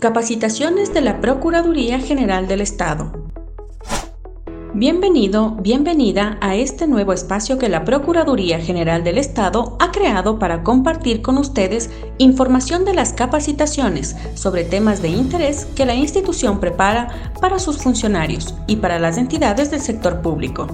Capacitaciones de la Procuraduría General del Estado. Bienvenido, bienvenida a este nuevo espacio que la Procuraduría General del Estado ha creado para compartir con ustedes información de las capacitaciones sobre temas de interés que la institución prepara para sus funcionarios y para las entidades del sector público.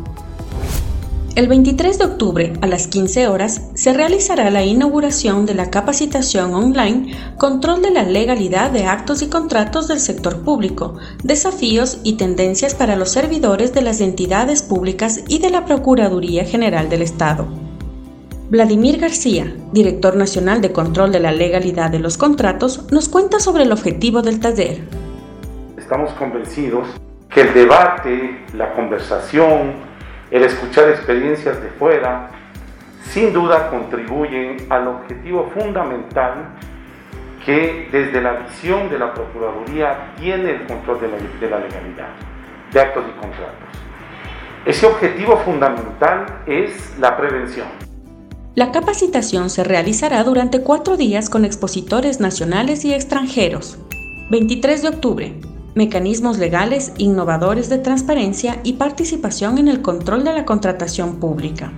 El 23 de octubre a las 15 horas se realizará la inauguración de la capacitación online Control de la legalidad de actos y contratos del sector público, desafíos y tendencias para los servidores de las entidades públicas y de la Procuraduría General del Estado. Vladimir García, director nacional de control de la legalidad de los contratos, nos cuenta sobre el objetivo del taller. Estamos convencidos que el debate, la conversación, el escuchar experiencias de fuera, sin duda contribuyen al objetivo fundamental que desde la visión de la Procuraduría tiene el control de la, legalidad de actos y contratos. Ese objetivo fundamental es la prevención. La capacitación se realizará durante cuatro días con expositores nacionales y extranjeros. 23 de octubre, mecanismos legales innovadores de transparencia y participación en el control de la contratación pública.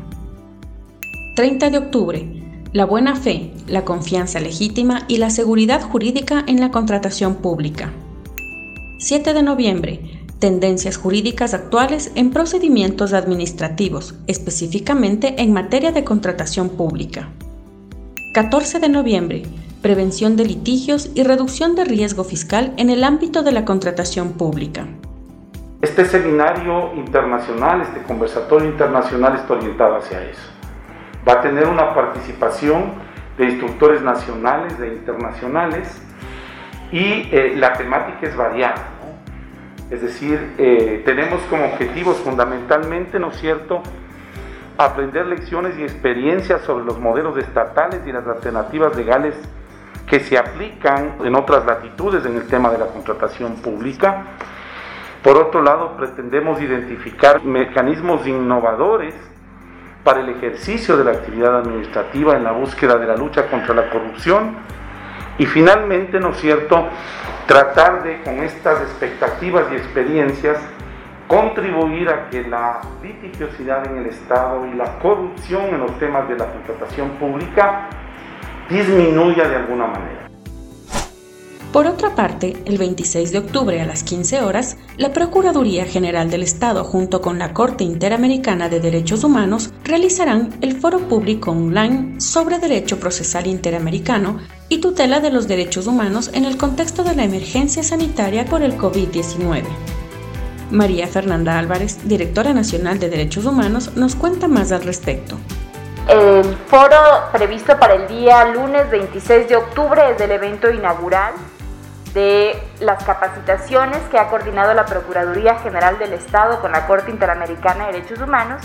30 de octubre. La buena fe, la confianza legítima y la seguridad jurídica en la contratación pública. 7 de noviembre. Tendencias jurídicas actuales en procedimientos administrativos, específicamente en materia de contratación pública. 14 de noviembre prevención de litigios y reducción de riesgo fiscal en el ámbito de la contratación pública. Este seminario internacional, este conversatorio internacional está orientado hacia eso. Va a tener una participación de instructores nacionales, de internacionales, y eh, la temática es variada. Es decir, eh, tenemos como objetivos fundamentalmente, ¿no es cierto?, aprender lecciones y experiencias sobre los modelos estatales y las alternativas legales que se aplican en otras latitudes en el tema de la contratación pública. Por otro lado, pretendemos identificar mecanismos innovadores para el ejercicio de la actividad administrativa en la búsqueda de la lucha contra la corrupción y finalmente, ¿no es cierto?, tratar de, con estas expectativas y experiencias, contribuir a que la litigiosidad en el Estado y la corrupción en los temas de la contratación pública disminuya de alguna manera. Por otra parte, el 26 de octubre a las 15 horas, la Procuraduría General del Estado junto con la Corte Interamericana de Derechos Humanos realizarán el foro público online sobre Derecho Procesal Interamericano y tutela de los derechos humanos en el contexto de la emergencia sanitaria por el COVID-19. María Fernanda Álvarez, directora nacional de Derechos Humanos, nos cuenta más al respecto. El foro previsto para el día lunes 26 de octubre es el evento inaugural de las capacitaciones que ha coordinado la Procuraduría General del Estado con la Corte Interamericana de Derechos Humanos,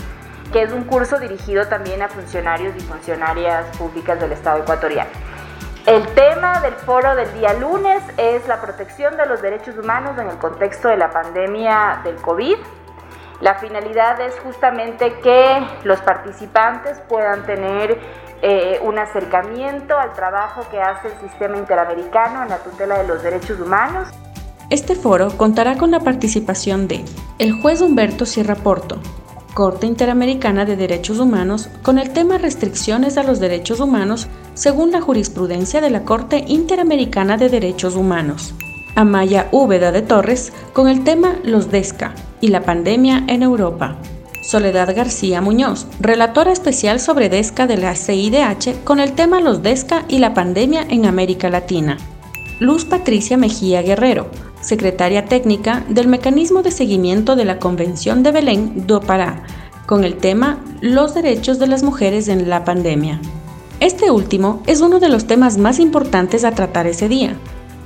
que es un curso dirigido también a funcionarios y funcionarias públicas del Estado ecuatoriano. El tema del foro del día lunes es la protección de los derechos humanos en el contexto de la pandemia del COVID la finalidad es justamente que los participantes puedan tener eh, un acercamiento al trabajo que hace el sistema interamericano en la tutela de los derechos humanos. Este foro contará con la participación de el juez Humberto Sierra Porto, Corte Interamericana de Derechos Humanos, con el tema Restricciones a los Derechos Humanos según la jurisprudencia de la Corte Interamericana de Derechos Humanos. Amaya Úbeda de Torres con el tema Los DESCA y la pandemia en Europa. Soledad García Muñoz, relatora especial sobre DESCA de la CIDH con el tema Los DESCA y la pandemia en América Latina. Luz Patricia Mejía Guerrero, secretaria técnica del Mecanismo de Seguimiento de la Convención de Belén do Pará, con el tema Los derechos de las mujeres en la pandemia. Este último es uno de los temas más importantes a tratar ese día,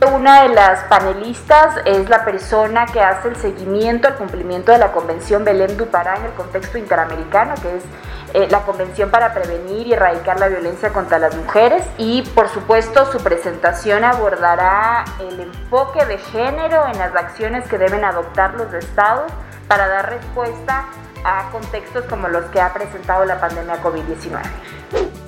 una de las panelistas es la persona que hace el seguimiento al cumplimiento de la Convención Belém do Pará en el contexto interamericano, que es eh, la Convención para prevenir y erradicar la violencia contra las mujeres. Y por supuesto su presentación abordará el enfoque de género en las acciones que deben adoptar los estados para dar respuesta a contextos como los que ha presentado la pandemia COVID-19.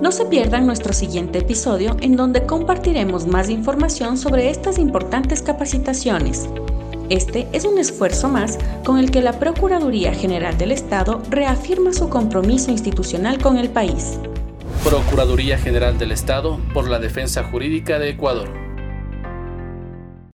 No se pierdan nuestro siguiente episodio en donde compartiremos más información sobre estas importantes capacitaciones. Este es un esfuerzo más con el que la Procuraduría General del Estado reafirma su compromiso institucional con el país. Procuraduría General del Estado por la Defensa Jurídica de Ecuador.